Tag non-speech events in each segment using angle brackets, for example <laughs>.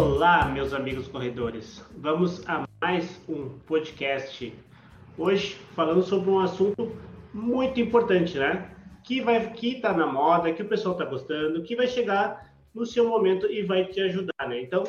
Olá, meus amigos corredores. Vamos a mais um podcast. Hoje falando sobre um assunto muito importante, né? Que vai que tá na moda, que o pessoal tá gostando, que vai chegar no seu momento e vai te ajudar, né? Então,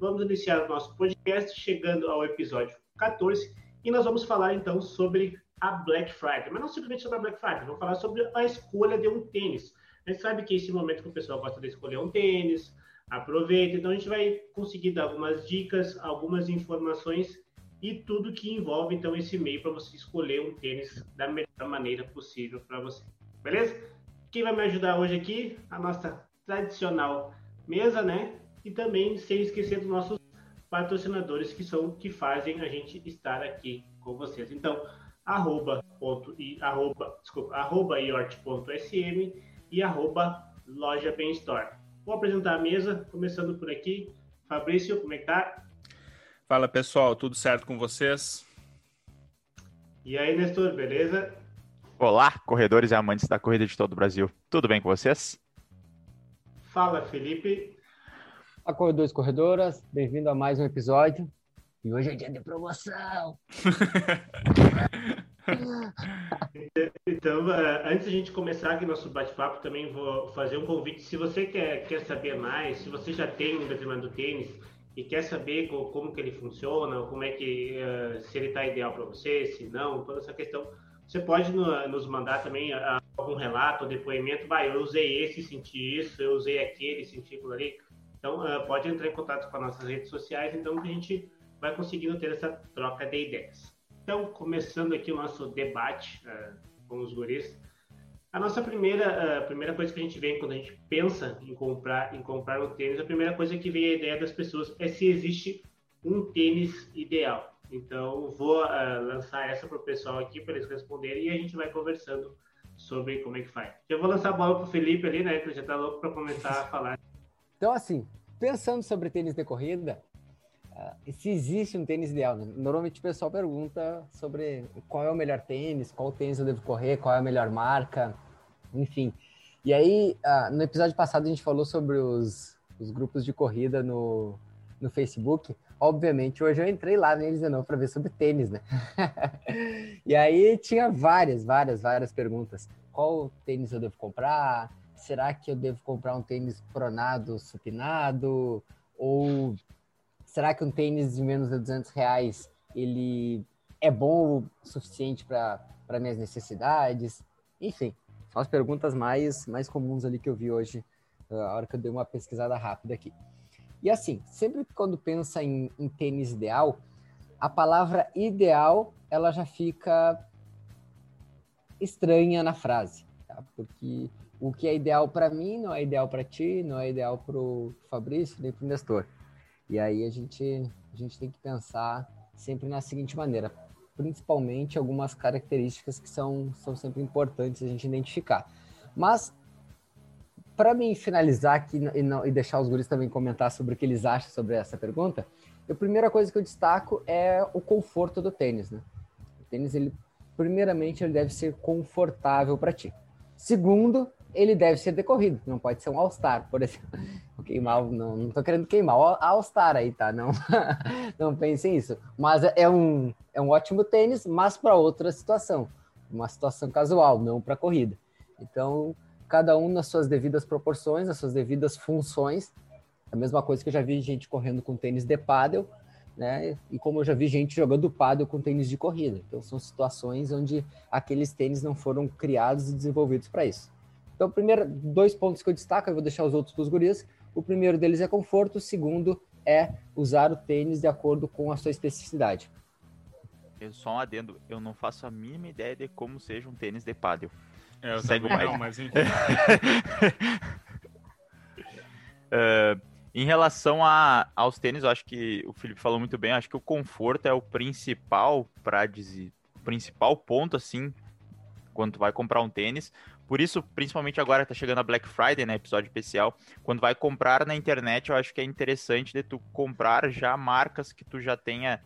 vamos iniciar o nosso podcast chegando ao episódio 14 e nós vamos falar então sobre a Black Friday, mas não simplesmente sobre a Black Friday, vamos falar sobre a escolha de um tênis. A gente sabe que esse momento que o pessoal gosta de escolher um tênis, aproveita. Então a gente vai conseguir dar algumas dicas, algumas informações e tudo que envolve então esse meio para você escolher um tênis da melhor maneira possível para você. Beleza? Quem vai me ajudar hoje aqui? A nossa tradicional mesa, né? E também sem esquecer dos nossos patrocinadores que são que fazem a gente estar aqui com vocês. Então, arroba, ponto, e, arroba, desculpa, arroba iort.sm e arroba loja Bem Store. Vou apresentar a mesa, começando por aqui. Fabrício, como é que tá? Fala pessoal, tudo certo com vocês? E aí, Nestor, beleza? Olá, corredores e amantes da corrida de todo o Brasil. Tudo bem com vocês? Fala, Felipe. Olá, corredores e corredoras. Bem-vindo a mais um episódio. E hoje é dia de promoção. <laughs> Então, eh, antes a gente começar aqui nosso bate-papo, também vou fazer um convite. Se você quer, quer saber mais, se você já tem um determinado tênis e quer saber como, como que ele funciona, como é que, uh, se ele está ideal para você, se não, toda essa questão, você pode no, nos mandar também uh, algum relato, ou depoimento. Vai, eu usei esse, senti isso, eu usei aquele, senti aquilo ali. Então, pode entrar em contato com as nossas redes sociais, então a gente vai conseguindo ter essa troca de ideias. Então, começando aqui o nosso debate uh, com os guris, a nossa primeira, uh, primeira coisa que a gente vê quando a gente pensa em comprar, em comprar um tênis, a primeira coisa que vem a ideia das pessoas é se existe um tênis ideal. Então, vou uh, lançar essa para o pessoal aqui para eles responderem e a gente vai conversando sobre como é que faz. Já vou lançar a bola para o Felipe ali, né, que já está louco para começar a <laughs> falar. Então, assim, pensando sobre tênis de corrida, se existe um tênis ideal, né? Normalmente o pessoal pergunta sobre qual é o melhor tênis, qual tênis eu devo correr, qual é a melhor marca, enfim. E aí, uh, no episódio passado a gente falou sobre os, os grupos de corrida no, no Facebook. Obviamente, hoje eu entrei lá neles de novo para ver sobre tênis, né? <laughs> e aí tinha várias, várias, várias perguntas. Qual tênis eu devo comprar? Será que eu devo comprar um tênis pronado, supinado? Ou será que um tênis de menos de 200 reais ele é bom o suficiente para minhas necessidades? Enfim, são as perguntas mais, mais comuns ali que eu vi hoje, uh, a hora que eu dei uma pesquisada rápida aqui. E assim, sempre quando pensa em, em tênis ideal, a palavra ideal ela já fica estranha na frase, tá? porque o que é ideal para mim não é ideal para ti, não é ideal para o Fabrício nem para o Nestor. E aí a gente, a gente tem que pensar sempre na seguinte maneira, principalmente algumas características que são, são sempre importantes a gente identificar. Mas, para mim finalizar aqui e, não, e deixar os guris também comentar sobre o que eles acham sobre essa pergunta, a primeira coisa que eu destaco é o conforto do tênis. Né? O tênis, ele, primeiramente, ele deve ser confortável para ti. Segundo, ele deve ser decorrido, não pode ser um All-Star, por exemplo. Queimar, não, não tô querendo queimar All-Star aí, tá? Não, <laughs> não pensem isso. Mas é um, é um ótimo tênis, mas para outra situação, uma situação casual, não para corrida. Então, cada um nas suas devidas proporções, nas suas devidas funções. A mesma coisa que eu já vi gente correndo com tênis de paddle, né? E como eu já vi gente jogando paddle com tênis de corrida. Então, são situações onde aqueles tênis não foram criados e desenvolvidos para isso. Então, primeiro, dois pontos que eu destaco, eu vou deixar os outros para os gurias. O primeiro deles é conforto, o segundo é usar o tênis de acordo com a sua especificidade. Só um adendo, eu não faço a mínima ideia de como seja um tênis de pádel. É, eu Segue mais. Não, mas <laughs> enfim. uh, em relação a, aos tênis, eu acho que o Felipe falou muito bem, acho que o conforto é o principal para dizer, o principal ponto assim quando tu vai comprar um tênis, por isso, principalmente agora que tá chegando a Black Friday, né, episódio especial, quando vai comprar na internet, eu acho que é interessante de tu comprar já marcas que tu já tenha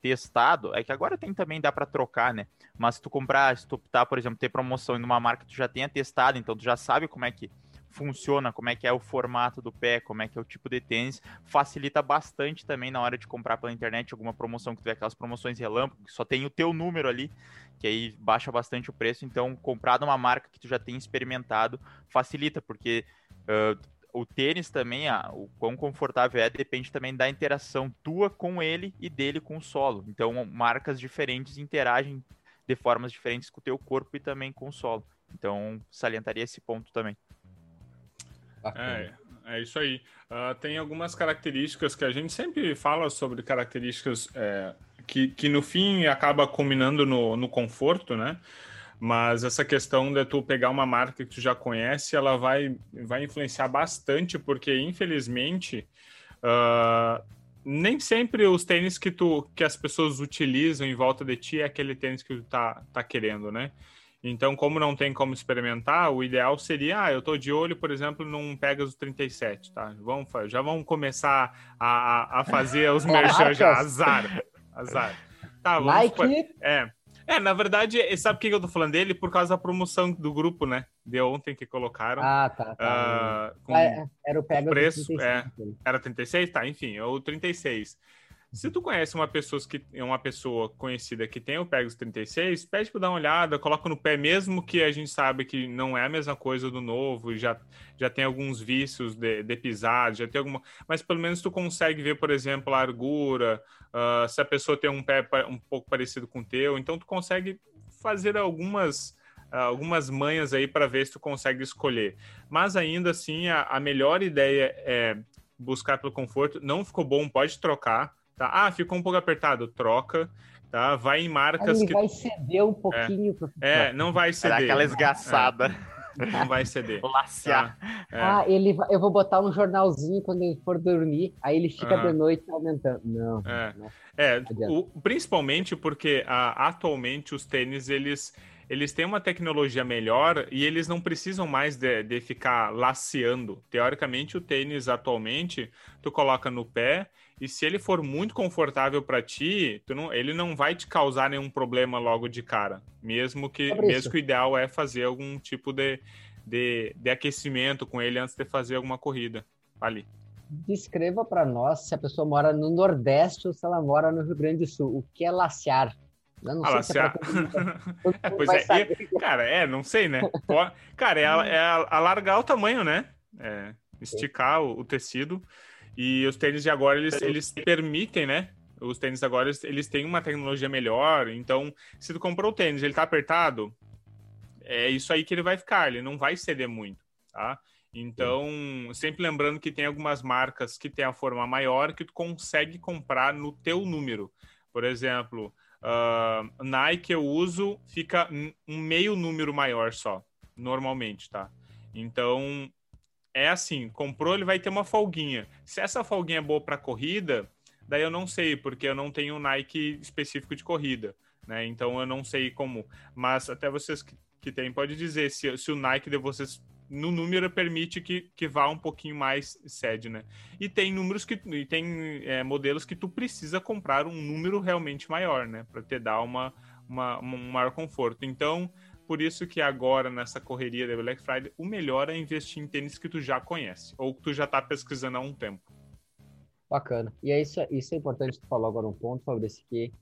testado. É que agora tem também dá para trocar, né? Mas se tu comprar, se tu optar, por exemplo, ter promoção em uma marca que tu já tenha testado, então tu já sabe como é que funciona, como é que é o formato do pé, como é que é o tipo de tênis, facilita bastante também na hora de comprar pela internet alguma promoção que tiver aquelas promoções relâmpago, que só tem o teu número ali, que aí baixa bastante o preço. Então, comprar de uma marca que tu já tem experimentado facilita, porque uh, o tênis também, ah, o quão confortável é, depende também da interação tua com ele e dele com o solo. Então, marcas diferentes interagem de formas diferentes com o teu corpo e também com o solo. Então, salientaria esse ponto também. É, é isso aí. Uh, tem algumas características que a gente sempre fala sobre características é, que, que no fim acaba combinando no, no conforto, né? Mas essa questão de tu pegar uma marca que tu já conhece, ela vai, vai influenciar bastante, porque infelizmente uh, nem sempre os tênis que, tu, que as pessoas utilizam em volta de ti é aquele tênis que tu tá, tá querendo, né? Então, como não tem como experimentar, o ideal seria, ah, eu tô de olho, por exemplo, num Pegasus 37, tá? Vamos, já vamos começar a, a fazer os <laughs> merchan já, azar, azar. Tá, vamos Nike? É, é, na verdade, sabe por que eu tô falando dele? Por causa da promoção do grupo, né? De ontem que colocaram. Ah, tá. tá. Uh, com, ah, era o Pegasus preço, 36. É, era 36? Tá, enfim, é o 36. Se tu conhece uma pessoa que uma pessoa conhecida que tem o Pegasus 36, pede para dar uma olhada, coloca no pé mesmo que a gente sabe que não é a mesma coisa do novo, já já tem alguns vícios de, de pisada, já tem alguma, mas pelo menos tu consegue ver, por exemplo, a largura, uh, se a pessoa tem um pé um pouco parecido com o teu, então tu consegue fazer algumas algumas manhas aí para ver se tu consegue escolher. Mas ainda assim, a, a melhor ideia é buscar pelo conforto. Não ficou bom, pode trocar Tá? Ah, ficou um pouco apertado, troca. Tá? Vai em marcas ele que. vai ceder um pouquinho. É, é não vai ceder. Era aquela esgaçada. É. Não vai ceder. <laughs> Laciar. Tá? É. Ah, ele, eu vou botar um jornalzinho quando ele for dormir, aí ele fica uhum. de noite aumentando. Não. É, não, é o, principalmente porque ah, atualmente os tênis, eles eles têm uma tecnologia melhor e eles não precisam mais de, de ficar laceando. Teoricamente, o tênis atualmente, tu coloca no pé e se ele for muito confortável para ti, não, ele não vai te causar nenhum problema logo de cara. Mesmo que, mesmo que o ideal é fazer algum tipo de, de, de aquecimento com ele antes de fazer alguma corrida ali descreva para nós se a pessoa mora no Nordeste ou se ela mora no Rio Grande do Sul. O que é lacear? Eu não sei se é <laughs> pois é, e, cara, é, não sei, né? Cara, é, é alargar o tamanho, né? É, esticar o, o, tecido. E os tênis de agora, eles, eles permitem, né? Os tênis agora, eles, têm uma tecnologia melhor. Então, se tu comprou o tênis ele tá apertado, é isso aí que ele vai ficar. Ele não vai ceder muito, tá? Então, sempre lembrando que tem algumas marcas que tem a forma maior que tu consegue comprar no teu número. Por exemplo, Uh, Nike eu uso, fica um meio número maior só, normalmente, tá? Então, é assim, comprou, ele vai ter uma folguinha. Se essa folguinha é boa para corrida, daí eu não sei, porque eu não tenho Nike específico de corrida, né? Então eu não sei como. Mas até vocês que, que têm, pode dizer se, se o Nike de vocês no número permite que, que vá um pouquinho mais sede, né? E tem números que e tem é, modelos que tu precisa comprar um número realmente maior, né? Para te dar uma, uma, um maior conforto. Então, por isso que agora, nessa correria da Black Friday, o melhor é investir em tênis que tu já conhece, ou que tu já está pesquisando há um tempo. Bacana. E é isso, isso é importante tu falou agora um ponto, Fabrício, que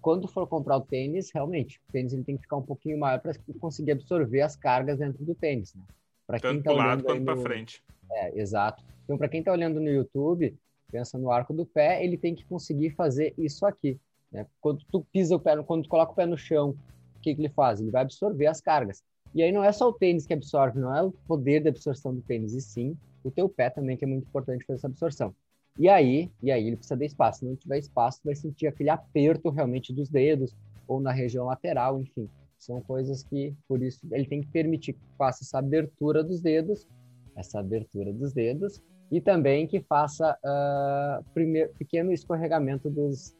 quando for comprar o tênis, realmente, o tênis ele tem que ficar um pouquinho maior para conseguir absorver as cargas dentro do tênis, né? Para quem tá lado quanto para frente. É, exato. Então, para quem está olhando no YouTube, pensa no arco do pé, ele tem que conseguir fazer isso aqui. Né? Quando tu pisa o pé, quando tu coloca o pé no chão, o que, que ele faz? Ele vai absorver as cargas. E aí não é só o tênis que absorve, não é o poder de absorção do tênis, e sim o teu pé também, que é muito importante fazer essa absorção. E aí, e aí ele precisa de espaço. Se não tiver espaço, vai sentir aquele aperto realmente dos dedos, ou na região lateral, enfim. São coisas que, por isso, ele tem que permitir que faça essa abertura dos dedos, essa abertura dos dedos, e também que faça uh, primeiro, pequeno escorregamento dos,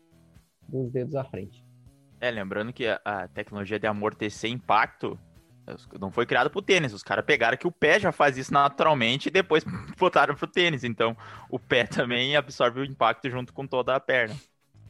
dos dedos à frente. É, lembrando que a, a tecnologia de amortecer impacto não foi criada para o tênis. Os caras pegaram que o pé já faz isso naturalmente e depois <laughs> botaram para o tênis. Então, o pé também absorve o impacto junto com toda a perna.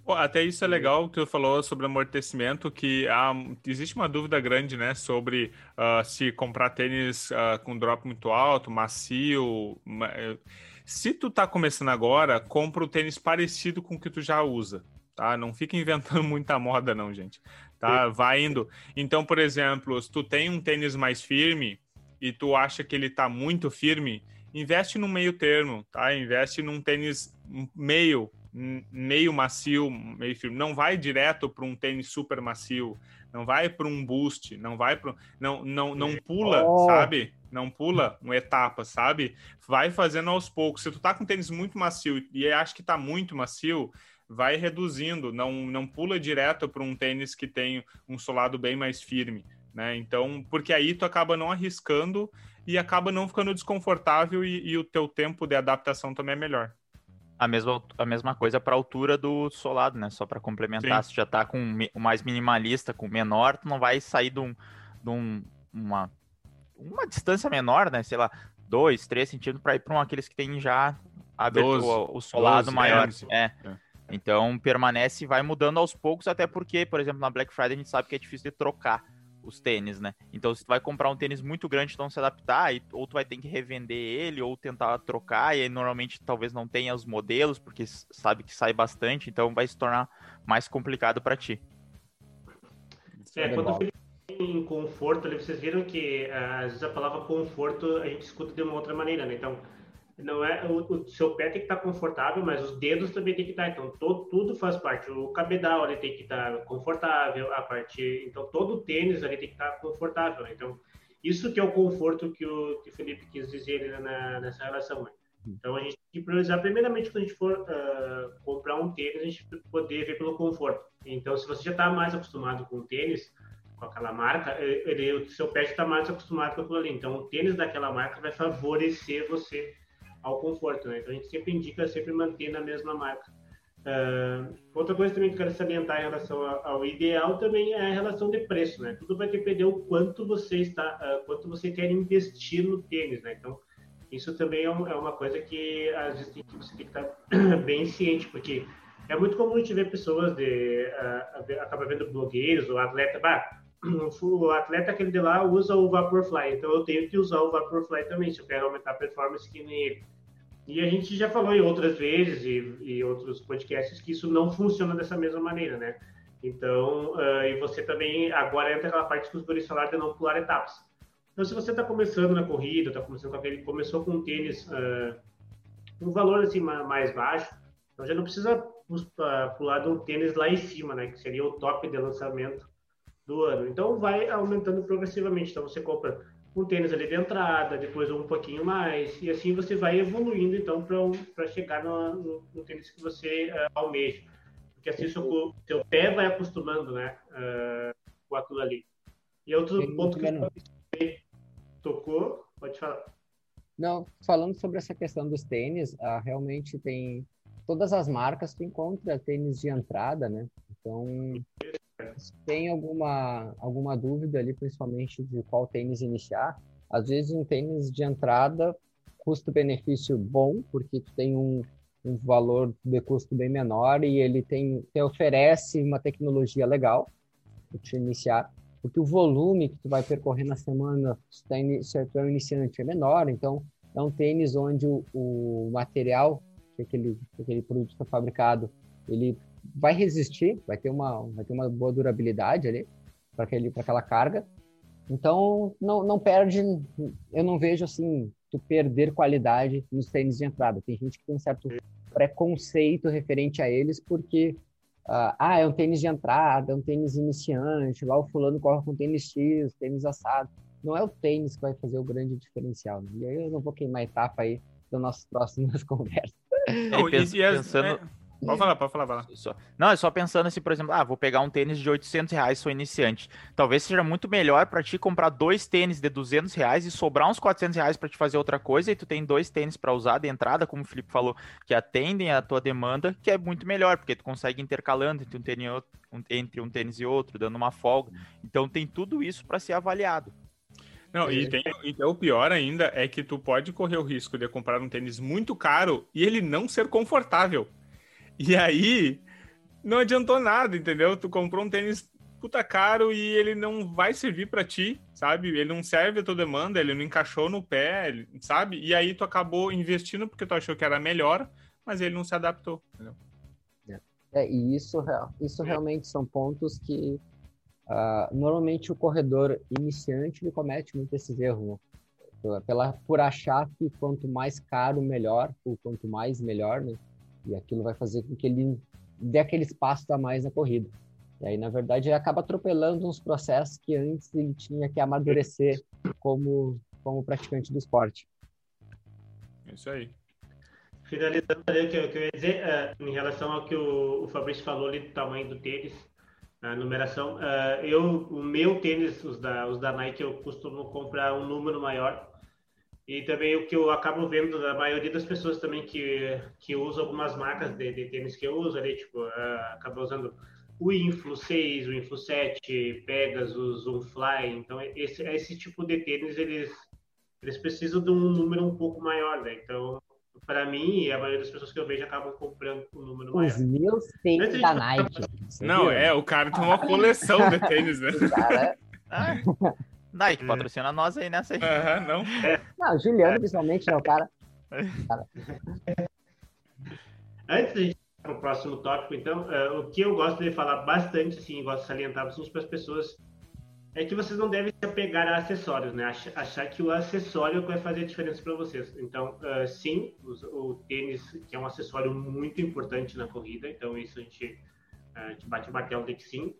Pô, até isso é legal que tu falou sobre amortecimento, que há, existe uma dúvida grande, né, sobre uh, se comprar tênis uh, com drop muito alto, macio. Eh, se tu tá começando agora, compra o tênis parecido com o que tu já usa, tá? Não fica inventando <laughs> muita moda, não, gente. Tá? Vai indo. Então, por exemplo, se tu tem um tênis mais firme e tu acha que ele tá muito firme, investe no meio termo, tá? Investe num tênis meio, meio macio, meio firme. Não vai direto para um tênis super macio, não vai para um boost, não vai para não não não pula, oh. sabe? Não pula uma etapa, sabe? Vai fazendo aos poucos. Se tu tá com tênis muito macio e acha que tá muito macio, vai reduzindo, não não pula direto para um tênis que tem um solado bem mais firme, né? Então, porque aí tu acaba não arriscando e acaba não ficando desconfortável e, e o teu tempo de adaptação também é melhor. A mesma, a mesma coisa para a altura do solado, né? Só para complementar, Sim. se já tá com o mais minimalista, com menor, tu não vai sair de, um, de um, uma, uma distância menor, né? Sei lá, 2, 3 centímetros para ir para um aqueles que tem já aberto o, o, solado 12, maior. É. é. Então permanece e vai mudando aos poucos, até porque, por exemplo, na Black Friday a gente sabe que é difícil de trocar os tênis, né? Então, se tu vai comprar um tênis muito grande e não se adaptar, ou tu vai ter que revender ele, ou tentar trocar, e aí normalmente talvez não tenha os modelos, porque sabe que sai bastante, então vai se tornar mais complicado para ti. É, quando eu em conforto, ali, vocês viram que às vezes a palavra conforto a gente escuta de uma outra maneira, né? Então, não é o, o, seu pé tem que estar confortável, mas os dedos também tem que estar. Então todo, tudo faz parte. O cabedal ele tem que estar confortável, a parte. Então todo o tênis ali tem que estar confortável. Então isso que é o conforto que o, que o Felipe quis dizer na, nessa relação. Né? Então a gente tem que priorizar primeiramente quando a gente for uh, comprar um tênis, a gente poder ver pelo conforto. Então se você já está mais acostumado com o tênis com aquela marca, ele, o seu pé está mais acostumado com aquilo ali. Então o tênis daquela marca vai favorecer você ao conforto, né? Então a gente sempre indica sempre manter na mesma marca. Uh, outra coisa também que eu quero salientar em relação ao, ideal também é a relação de preço, né? Tudo vai depender o quanto você está, uh, quanto você quer investir no tênis, né? Então isso também é, um, é uma coisa que às vezes tem que, você tem que estar <clears throat> bem ciente, porque é muito comum a gente ver pessoas de uh, acaba vendo blogueiros ou atleta, bah, o atleta aquele de lá usa o Vaporfly, então eu tenho que usar o Vaporfly também, se eu quero aumentar a performance que nem ele. E a gente já falou em outras vezes e, e outros podcasts que isso não funciona dessa mesma maneira, né? Então, uh, e você também, agora entra aquela parte que os guris falaram de não pular etapas. Então, se você está começando na corrida, está começando com aquele, começou com um tênis, uh, um valor assim mais baixo, então já não precisa pular de um tênis lá em cima, né? Que seria o top de lançamento do ano. Então, vai aumentando progressivamente. Então, você compra um tênis ali de entrada, depois um pouquinho mais, e assim você vai evoluindo, então, para chegar no, no, no, tênis que você uh, almeja. Porque assim seu, seu, pé vai acostumando, né, uh, com aquilo ali. E outro Tem ponto que você tocou, pode falar. Não, falando sobre essa questão dos tênis, uh, realmente tem todas as marcas tu encontra tênis de entrada, né? Então, tem alguma, alguma dúvida ali, principalmente de qual tênis iniciar, às vezes um tênis de entrada, custo-benefício bom, porque tu tem um, um valor de custo bem menor e ele tem te oferece uma tecnologia legal para te iniciar, porque o volume que tu vai percorrer na semana, se, tá se tu é um iniciante, é menor, então é um tênis onde o, o material que aquele, que aquele produto está fabricado, ele vai resistir, vai ter uma, vai ter uma boa durabilidade ali para aquele, para aquela carga. Então não, não perde, eu não vejo assim tu perder qualidade nos tênis de entrada. Tem gente que tem um certo preconceito referente a eles porque uh, ah é um tênis de entrada, é um tênis iniciante, lá o fulano corre com tênis X, tênis assado. Não é o tênis que vai fazer o grande diferencial. Né? E aí eu não vou queimar etapa aí das nossas próximas <laughs> conversas. Não, e, pensando, é, Pode falar, pode falar, vai Só, não, é só pensando assim, por exemplo, ah, vou pegar um tênis de 800 reais, sou iniciante. Talvez seja muito melhor para ti comprar dois tênis de 200 reais e sobrar uns 400 reais para te fazer outra coisa e tu tem dois tênis para usar de entrada, como o Felipe falou, que atendem a tua demanda, que é muito melhor, porque tu consegue intercalando entre um tênis, entre um tênis e outro, dando uma folga. Então tem tudo isso para ser avaliado. Não, e, tem, e o pior ainda é que tu pode correr o risco de comprar um tênis muito caro e ele não ser confortável. E aí, não adiantou nada, entendeu? Tu comprou um tênis puta caro e ele não vai servir para ti, sabe? Ele não serve a tua demanda, ele não encaixou no pé, sabe? E aí tu acabou investindo porque tu achou que era melhor, mas ele não se adaptou, entendeu? É, e isso, isso realmente são pontos que uh, normalmente o corredor iniciante ele comete muito esses erros, né? Pela, por achar que quanto mais caro, melhor, ou quanto mais, melhor, né? E aquilo vai fazer com que ele dê aquele espaço a mais na corrida. E aí, na verdade, ele acaba atropelando uns processos que antes ele tinha que amadurecer como, como praticante do esporte. Isso aí. Finalizando ali, o que eu, que eu ia dizer, uh, em relação ao que o, o Fabrício falou ali do tamanho do tênis, a numeração, uh, eu, o meu tênis, os da, os da Nike, eu costumo comprar um número maior. E também o que eu acabo vendo da maioria das pessoas também que, que usam algumas marcas de, de tênis que eu uso ali, tipo, uh, acaba usando o Influ 6, o Influ 7, Pegasus, o Fly. Então, esse, esse tipo de tênis, eles, eles precisam de um número um pouco maior, né? Então, para mim, e a maioria das pessoas que eu vejo acabam comprando um número maior. Os meus tênis da Nike. Não, é, o cara tem uma coleção de tênis, né? <laughs> Cara... Nike, patrocina nós aí nessa aí. Uhum, não. É. Não, Juliano, principalmente, né, o cara. cara. Antes de para o próximo tópico, então, uh, o que eu gosto de falar bastante, assim, gosto de salientar para as pessoas é que vocês não devem se apegar a acessórios, né? Achar que o acessório vai fazer a diferença para vocês. Então, uh, sim, o, o, tênis, que é um acessório muito importante na corrida, então isso a gente, a gente bate o martelo de que sim,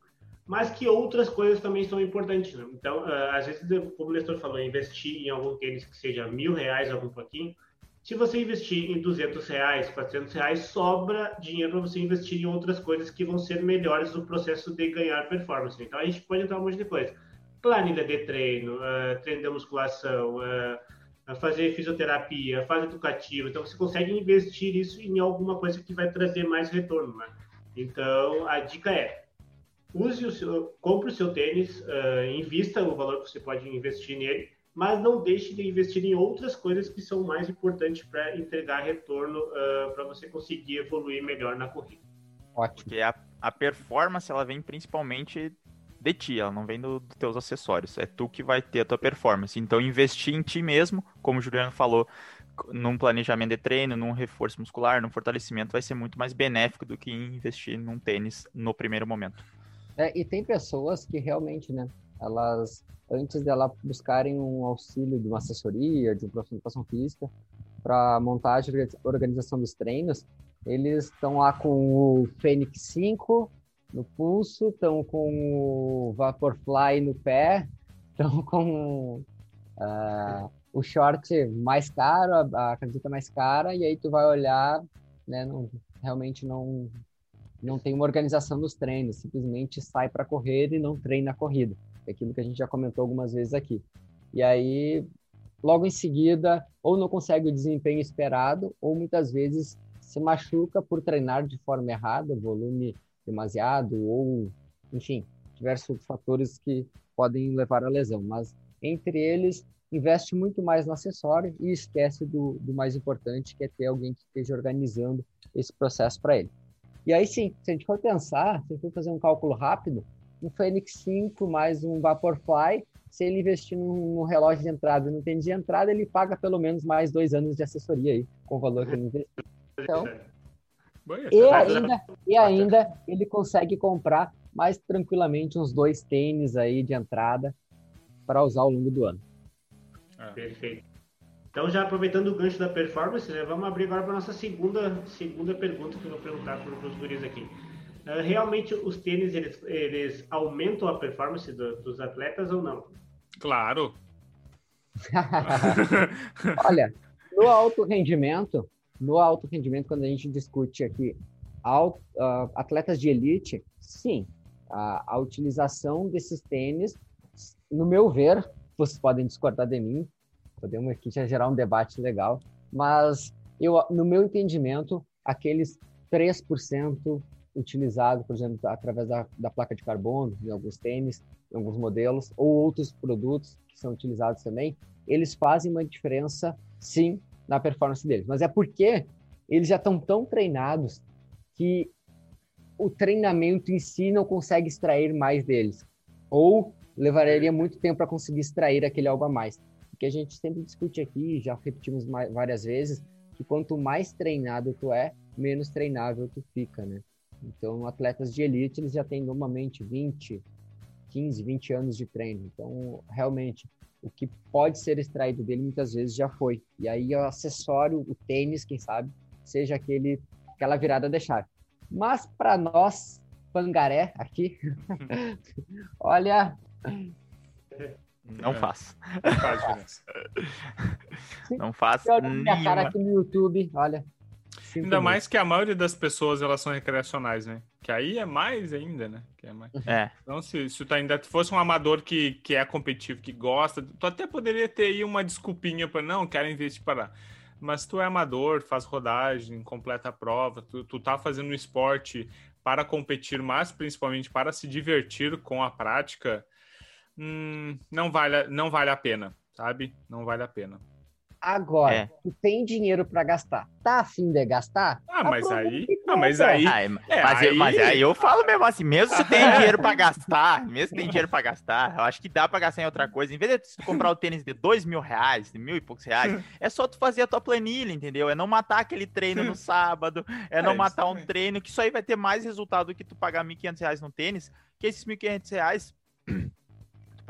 mas que outras coisas também são importantes. Né? Então, uh, às vezes, como o Nestor falou, investir em algum tênis que seja mil reais, algum pouquinho, se você investir em 200 reais, 400 reais, sobra dinheiro para você investir em outras coisas que vão ser melhores no processo de ganhar performance. Então a gente pode entrar um monte de coisa. Planilha de treino, uh, treino de musculação, uh, fazer fisioterapia, fase educativa. Então você consegue investir isso em alguma coisa que vai trazer mais retorno. Né? Então a dica é use o seu, compre o seu tênis, uh, invista o valor que você pode investir nele mas não deixe de investir em outras coisas que são mais importantes para entregar retorno uh, para você conseguir evoluir melhor na corrida. Ótimo. Porque a, a performance ela vem principalmente de ti, ela não vem dos do teus acessórios. É tu que vai ter a tua performance. Então, investir em ti mesmo, como o Juliano falou, num planejamento de treino, num reforço muscular, num fortalecimento, vai ser muito mais benéfico do que investir num tênis no primeiro momento. É, e tem pessoas que realmente, né, elas antes dela buscarem um auxílio de uma assessoria, de um profissional de educação física, para montagem e organização dos treinos, eles estão lá com o Fênix 5 no pulso, estão com o Vaporfly no pé, <laughs> estão com uh, o short mais caro, a, a camiseta mais cara, e aí tu vai olhar, né, não, realmente não não tem uma organização nos treinos, simplesmente sai para correr e não treina a corrida aquilo que a gente já comentou algumas vezes aqui. E aí, logo em seguida, ou não consegue o desempenho esperado, ou muitas vezes se machuca por treinar de forma errada, volume demasiado, ou, enfim, diversos fatores que podem levar à lesão. Mas, entre eles, investe muito mais no acessório e esquece do, do mais importante, que é ter alguém que esteja organizando esse processo para ele. E aí, sim, se a gente for pensar, se a gente for fazer um cálculo rápido, um Fênix 5 mais um Vaporfly, se ele investir num, relógio de entrada e não tem de entrada, ele paga pelo menos mais dois anos de assessoria aí, com o valor que ele investiu. Então, e ainda, e ainda ele consegue comprar mais tranquilamente uns dois tênis aí de entrada para usar ao longo do ano. Ah. Perfeito. Então, já aproveitando o gancho da performance, né, vamos abrir agora para a nossa segunda, segunda pergunta que eu vou perguntar para os guris aqui. Uh, realmente os tênis eles, eles aumentam a performance do, dos atletas ou não? Claro. <laughs> Olha, no alto rendimento, no alto rendimento, quando a gente discute aqui uh, atletas de elite, sim, a, a utilização desses tênis, no meu ver, vocês podem discordar de mim, podemos aqui já gerar um debate legal, mas eu, no meu entendimento, aqueles 3% utilizado, por exemplo, através da, da placa de carbono, em alguns tênis, em alguns modelos, ou outros produtos que são utilizados também, eles fazem uma diferença, sim, na performance deles. Mas é porque eles já estão tão treinados que o treinamento em si não consegue extrair mais deles. Ou levaria muito tempo para conseguir extrair aquele algo a mais. Porque a gente sempre discute aqui, já repetimos várias vezes, que quanto mais treinado tu é, menos treinável tu fica, né? Então, atletas de elite, eles já têm normalmente 20, 15, 20 anos de treino. Então, realmente, o que pode ser extraído dele muitas vezes já foi. E aí o acessório, o tênis, quem sabe, seja aquele aquela virada de chave. Mas para nós, pangaré aqui, <laughs> olha, não faço. Não faz diferença. Não faço. Minha cara aqui no YouTube, olha. Ainda mais que a maioria das pessoas elas são recreacionais, né? Que aí é mais ainda, né? Que é, mais... é. Então, se, se tu ainda fosse um amador que, que é competitivo, que gosta, tu até poderia ter aí uma desculpinha para não, quero investir para. Mas tu é amador, faz rodagem, completa a prova, tu, tu tá fazendo um esporte para competir, mas principalmente para se divertir com a prática, hum, não, vale, não vale a pena, sabe? Não vale a pena. Agora, é. tu tem dinheiro para gastar. Tá afim de gastar? Ah, mas aí. Ah, mas aí. Ah, é, mas, aí... Eu, mas aí eu falo mesmo assim, mesmo se tem <laughs> dinheiro para gastar, mesmo se tem dinheiro para gastar, eu acho que dá para gastar em outra coisa. Em vez de tu comprar o tênis de dois mil reais, de mil e poucos reais, é só tu fazer a tua planilha, entendeu? É não matar aquele treino no <laughs> sábado, é não é matar um treino, que isso aí vai ter mais resultado do que tu pagar mil quinhentos reais no tênis, que esses mil quinhentos reais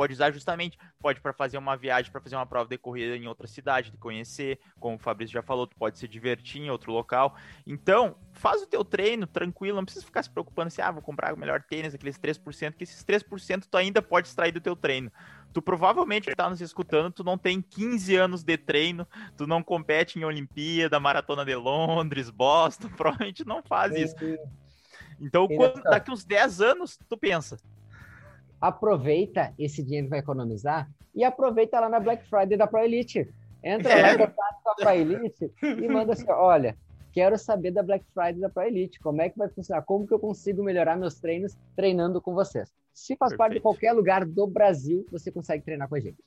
pode usar justamente, pode para fazer uma viagem, para fazer uma prova de corrida em outra cidade, de conhecer, como o Fabrício já falou, tu pode se divertir em outro local. Então, faz o teu treino tranquilo, não precisa ficar se preocupando se, ah, vou comprar o melhor tênis, aqueles 3%, que esses 3% tu ainda pode extrair do teu treino. Tu provavelmente está nos escutando, tu não tem 15 anos de treino, tu não compete em Olimpíada, Maratona de Londres, Boston, <laughs> provavelmente não faz isso. Então, quando, daqui uns 10 anos, tu pensa, aproveita esse dinheiro que vai economizar e aproveita lá na Black Friday da Pro Elite. Entra lá, contato é. com a Pro Elite e manda assim, olha, quero saber da Black Friday da Pro Elite, como é que vai funcionar, como que eu consigo melhorar meus treinos treinando com vocês. Se faz Perfeito. parte de qualquer lugar do Brasil, você consegue treinar com a gente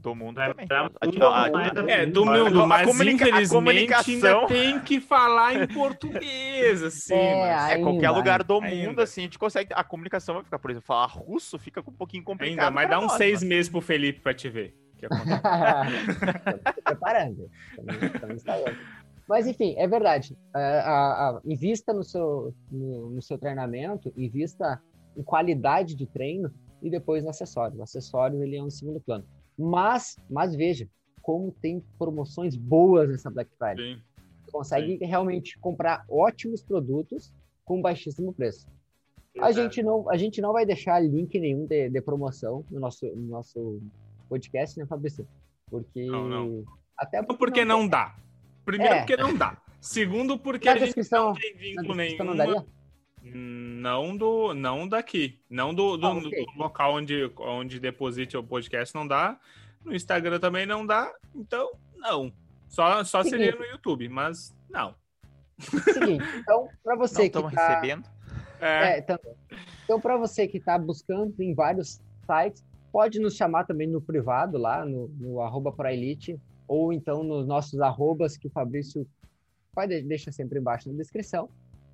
do mundo é, também. é, do mundo, mas a infelizmente comunicação... ainda tem que falar em português, assim. É, mas... é qualquer lugar do ainda. mundo, assim, a gente consegue... A comunicação vai ficar, por exemplo, falar russo fica um pouquinho complicado. Ainda, mas dá uns seis mas... meses pro Felipe pra te ver. Que <laughs> preparando. Mas, enfim, é verdade. Uh, invista no seu, no, no seu treinamento, invista em qualidade de treino e depois no acessório. O acessório, ele é um segundo plano. Mas, mas veja, como tem promoções boas nessa Black Friday. Sim. Você consegue Sim. realmente comprar ótimos produtos com baixíssimo preço. A gente, não, a gente não vai deixar link nenhum de, de promoção no nosso, no nosso podcast, né, Fabrício? Porque. Não, não. Até porque, porque não, não dá. Primeiro, é. porque não dá. Segundo, porque na a gente não tem vínculo nenhum. Não daria? Não do, não daqui, não do, do, ah, okay. do, local onde, onde deposite o podcast não dá. No Instagram também não dá, então não. Só, só seria no YouTube, mas não. Seguinte, então para você não que tá... recebendo. É. é então, então para você que está buscando em vários sites, pode nos chamar também no privado lá no, no arroba Elite ou então nos nossos arrobas que o Fabrício vai deixa sempre embaixo na descrição.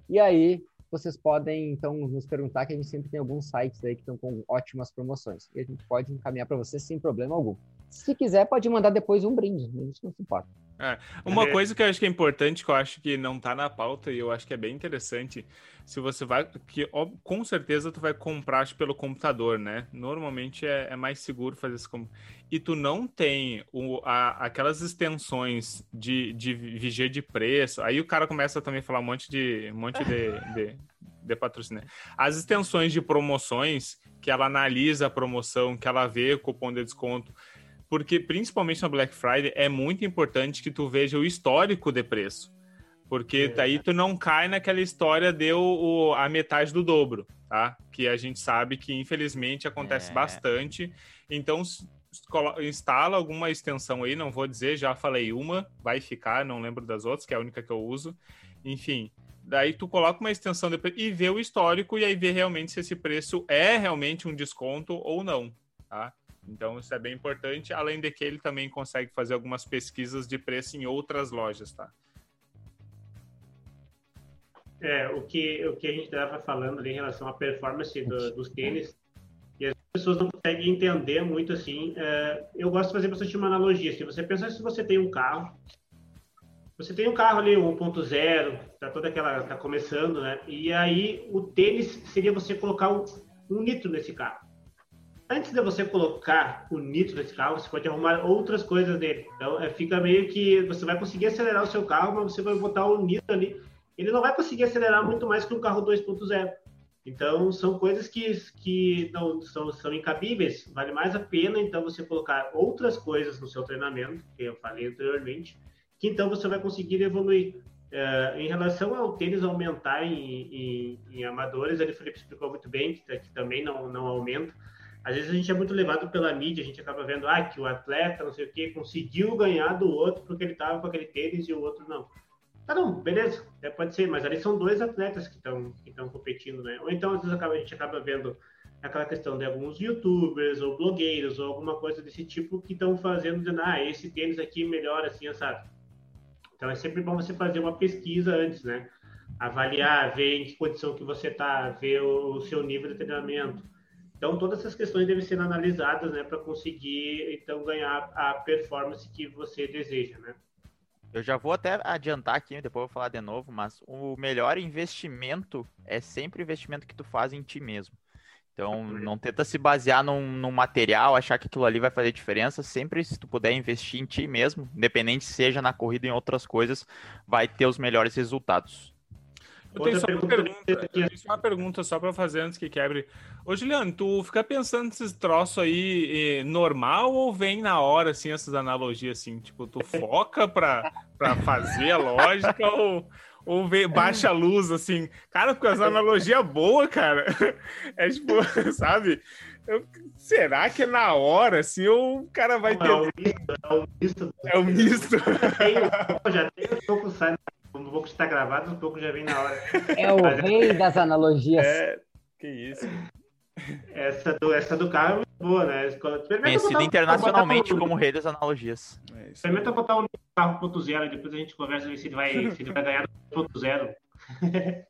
E aí vocês podem então nos perguntar que a gente sempre tem alguns sites aí que estão com ótimas promoções e a gente pode encaminhar para vocês sem problema algum. Se quiser, pode mandar depois um brinde, a gente não se importa. É, uma é. coisa que eu acho que é importante, que eu acho que não tá na pauta e eu acho que é bem interessante, se você vai, que ó, com certeza tu vai comprar pelo computador, né? Normalmente é, é mais seguro fazer isso como e tu não tem o, a, aquelas extensões de, de vigia de preço, aí o cara começa também a falar um monte de um monte de, <laughs> de, de patrocínio. As extensões de promoções que ela analisa a promoção, que ela vê o cupom de desconto porque principalmente na Black Friday é muito importante que tu veja o histórico de preço. Porque é. daí tu não cai naquela história de o, a metade do dobro, tá? Que a gente sabe que infelizmente acontece é. bastante. Então instala alguma extensão aí, não vou dizer, já falei uma, vai ficar, não lembro das outras, que é a única que eu uso. Enfim, daí tu coloca uma extensão de e vê o histórico e aí vê realmente se esse preço é realmente um desconto ou não, tá? Então, isso é bem importante, além de que ele também consegue fazer algumas pesquisas de preço em outras lojas, tá? é, o, que, o que a gente estava falando ali em relação à performance do, dos tênis, e as pessoas não conseguem entender muito assim. É, eu gosto de fazer bastante uma analogia. Se você pensa se você tem um carro, você tem um carro ali 1.0, tá toda aquela, tá começando, né? E aí o tênis seria você colocar um, um nitro nesse carro. Antes de você colocar o nitro nesse carro, você pode arrumar outras coisas nele. Então, é, fica meio que você vai conseguir acelerar o seu carro, mas você vai botar o nitro ali. Ele não vai conseguir acelerar muito mais que um carro 2.0. Então, são coisas que, que não são, são incabíveis. Vale mais a pena, então, você colocar outras coisas no seu treinamento, que eu falei anteriormente, que então você vai conseguir evoluir. Uh, em relação ao tênis aumentar em, em, em amadores, ele Felipe explicou muito bem que, que, também não, não aumenta. Às vezes a gente é muito levado pela mídia, a gente acaba vendo ah, que o atleta, não sei o que, conseguiu ganhar do outro porque ele estava com aquele tênis e o outro não. Tá não, beleza, é, pode ser, mas ali são dois atletas que estão que competindo, né? Ou então às vezes acaba, a gente acaba vendo aquela questão de alguns youtubers ou blogueiros ou alguma coisa desse tipo que estão fazendo, dizendo, ah, esse tênis aqui melhor assim, sabe? Então é sempre bom você fazer uma pesquisa antes, né? Avaliar, ver em que condição que você está, ver o, o, seu nível de treinamento. Então todas essas questões devem ser analisadas, né, para conseguir então ganhar a performance que você deseja, né? Eu já vou até adiantar aqui, depois eu vou falar de novo, mas o melhor investimento é sempre o investimento que tu faz em ti mesmo. Então, não tenta se basear num, num, material, achar que aquilo ali vai fazer diferença. Sempre, se tu puder investir em ti mesmo, independente seja na corrida ou em outras coisas, vai ter os melhores resultados. Eu tenho só uma pergunta, tenho uma pergunta só para fazer antes que quebre. Ô, Juliano, tu fica pensando nesses troços aí normal ou vem na hora, assim, essas analogias, assim? Tipo, tu foca para fazer a lógica ou ou vê, baixa a luz, assim. Cara, com as analogias boas, cara. É tipo, sabe? Eu, será que é na hora, assim, ou o cara vai ter. É o misto. É o misto. É já tem um pouco, sai, um pouco está gravado, um pouco já vem na hora. É o Mas, rei das analogias. É, que isso. Essa do, essa do carro é muito boa, né? Conhecido internacionalmente como rei das analogias. É Experimenta botar um carro ponto zero e depois a gente conversa se ele vai, se ele vai ganhar ponto zero. <laughs>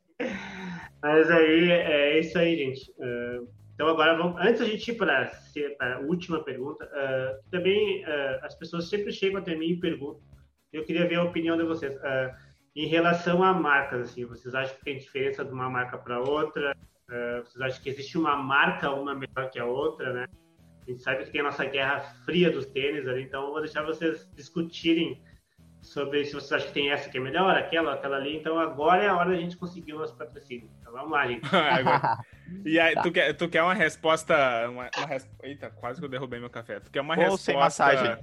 Mas aí é isso aí, gente. Uh, então agora vamos, antes a gente ir para a última pergunta, uh, também uh, as pessoas sempre chegam até mim e perguntam. Eu queria ver a opinião de vocês em relação a marcas. Assim, vocês acham que tem diferença de uma marca para outra? Uh, vocês acham que existe uma marca, uma melhor que a outra, né? A gente sabe que tem a nossa guerra fria dos tênis ali, então eu vou deixar vocês discutirem sobre se vocês acham que tem essa que é melhor, aquela, aquela ali. Então agora é a hora da gente conseguir o nosso patrocínio. Então vamos lá, gente. <laughs> e aí, tá. tu, quer, tu quer uma resposta. Uma, uma res... Eita, quase que eu derrubei meu café. Tu quer uma resposta. Sem massagem. <laughs>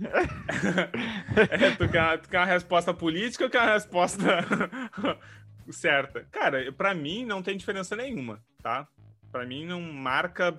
é, tu, quer, tu quer uma resposta política ou quer uma resposta <laughs> certa. Cara, para mim não tem diferença nenhuma, tá? Para mim não marca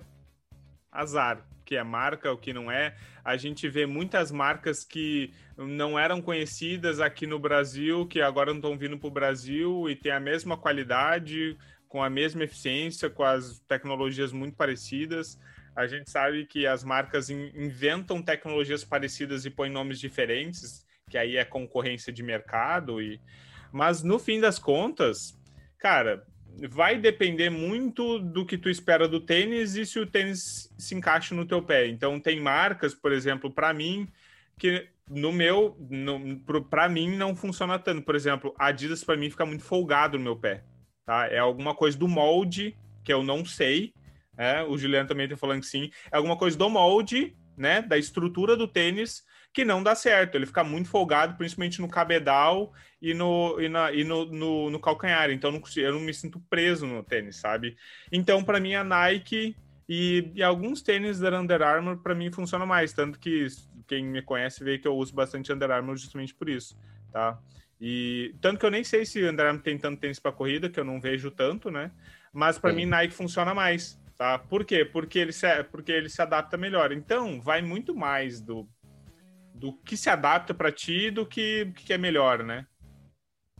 azar, que é marca, o que não é. A gente vê muitas marcas que não eram conhecidas aqui no Brasil, que agora não estão vindo para o Brasil e tem a mesma qualidade, com a mesma eficiência, com as tecnologias muito parecidas. A gente sabe que as marcas inventam tecnologias parecidas e põem nomes diferentes, que aí é concorrência de mercado e mas no fim das contas, cara, vai depender muito do que tu espera do tênis e se o tênis se encaixa no teu pé. Então tem marcas, por exemplo, para mim que no meu, para mim não funciona tanto. Por exemplo, a Adidas para mim fica muito folgado no meu pé, tá? É alguma coisa do molde que eu não sei. É, o Juliano também tá falando que sim. É alguma coisa do molde, né? Da estrutura do tênis que não dá certo. Ele fica muito folgado, principalmente no cabedal e no, e na, e no, no, no calcanhar. Então não, eu não me sinto preso no tênis, sabe? Então, para mim, a Nike e, e, alguns tênis da Under Armour, para mim, funciona mais. Tanto que quem me conhece vê que eu uso bastante Under Armour justamente por isso, tá? E tanto que eu nem sei se Under Armour tem tanto tênis para corrida, que eu não vejo tanto, né? Mas para mim Nike funciona mais, tá? Por quê? Porque ele se, porque ele se adapta melhor. Então, vai muito mais do do que se adapta para ti do que, que é melhor, né?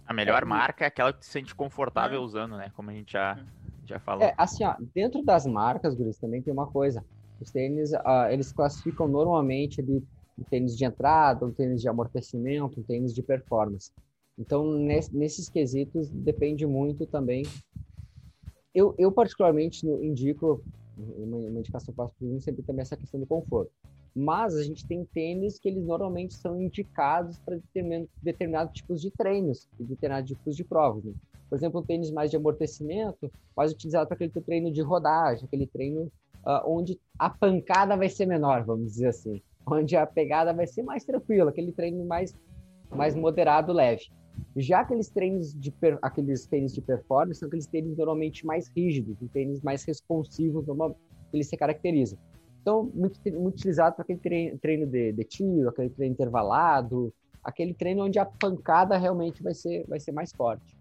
A melhor é, marca é aquela que te sente confortável é. usando, né? Como a gente já, já falou. É, assim, ó, dentro das marcas, Guris, também tem uma coisa. Os tênis, uh, eles classificam normalmente ali um tênis de entrada, um tênis de amortecimento, um tênis de performance. Então, nesses quesitos, depende muito também. Eu, eu particularmente, indico, uma, uma indicação para o sempre também essa questão do conforto. Mas a gente tem tênis que eles normalmente são indicados para determinados determinado tipos de treinos e determinados tipos de provas. Né? Por exemplo, um tênis mais de amortecimento, mais utilizado para aquele treino de rodagem, aquele treino uh, onde a pancada vai ser menor, vamos dizer assim, onde a pegada vai ser mais tranquila, aquele treino mais mais moderado, leve. Já aqueles treinos de aqueles tênis de performance são aqueles tênis normalmente mais rígidos, tênis mais responsivos, normalmente eles se caracterizam. Então, muito, muito utilizado para aquele treino, treino de, de tiro, aquele treino intervalado, aquele treino onde a pancada realmente vai ser, vai ser mais forte.